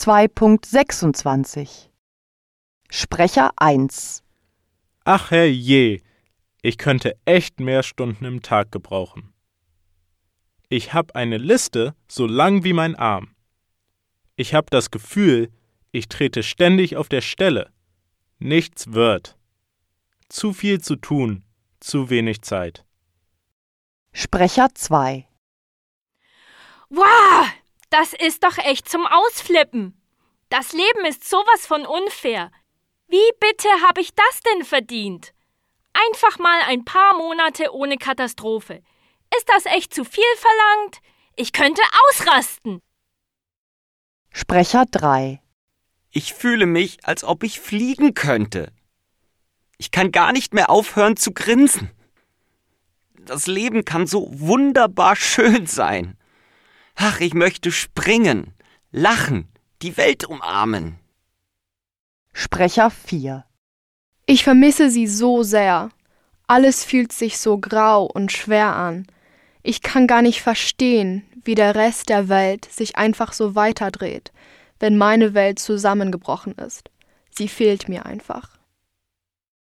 2.26 Sprecher 1 Ach herrje, ich könnte echt mehr Stunden im Tag gebrauchen. Ich hab eine Liste so lang wie mein Arm. Ich hab das Gefühl, ich trete ständig auf der Stelle. Nichts wird. Zu viel zu tun, zu wenig Zeit. Sprecher 2 Wow, das ist doch echt zum Ausflippen. Das Leben ist sowas von unfair. Wie bitte habe ich das denn verdient? Einfach mal ein paar Monate ohne Katastrophe. Ist das echt zu viel verlangt? Ich könnte ausrasten. Sprecher 3 Ich fühle mich, als ob ich fliegen könnte. Ich kann gar nicht mehr aufhören zu grinsen. Das Leben kann so wunderbar schön sein. Ach, ich möchte springen, lachen, die Welt umarmen. Sprecher 4 Ich vermisse sie so sehr. Alles fühlt sich so grau und schwer an. Ich kann gar nicht verstehen, wie der Rest der Welt sich einfach so weiterdreht, wenn meine Welt zusammengebrochen ist. Sie fehlt mir einfach.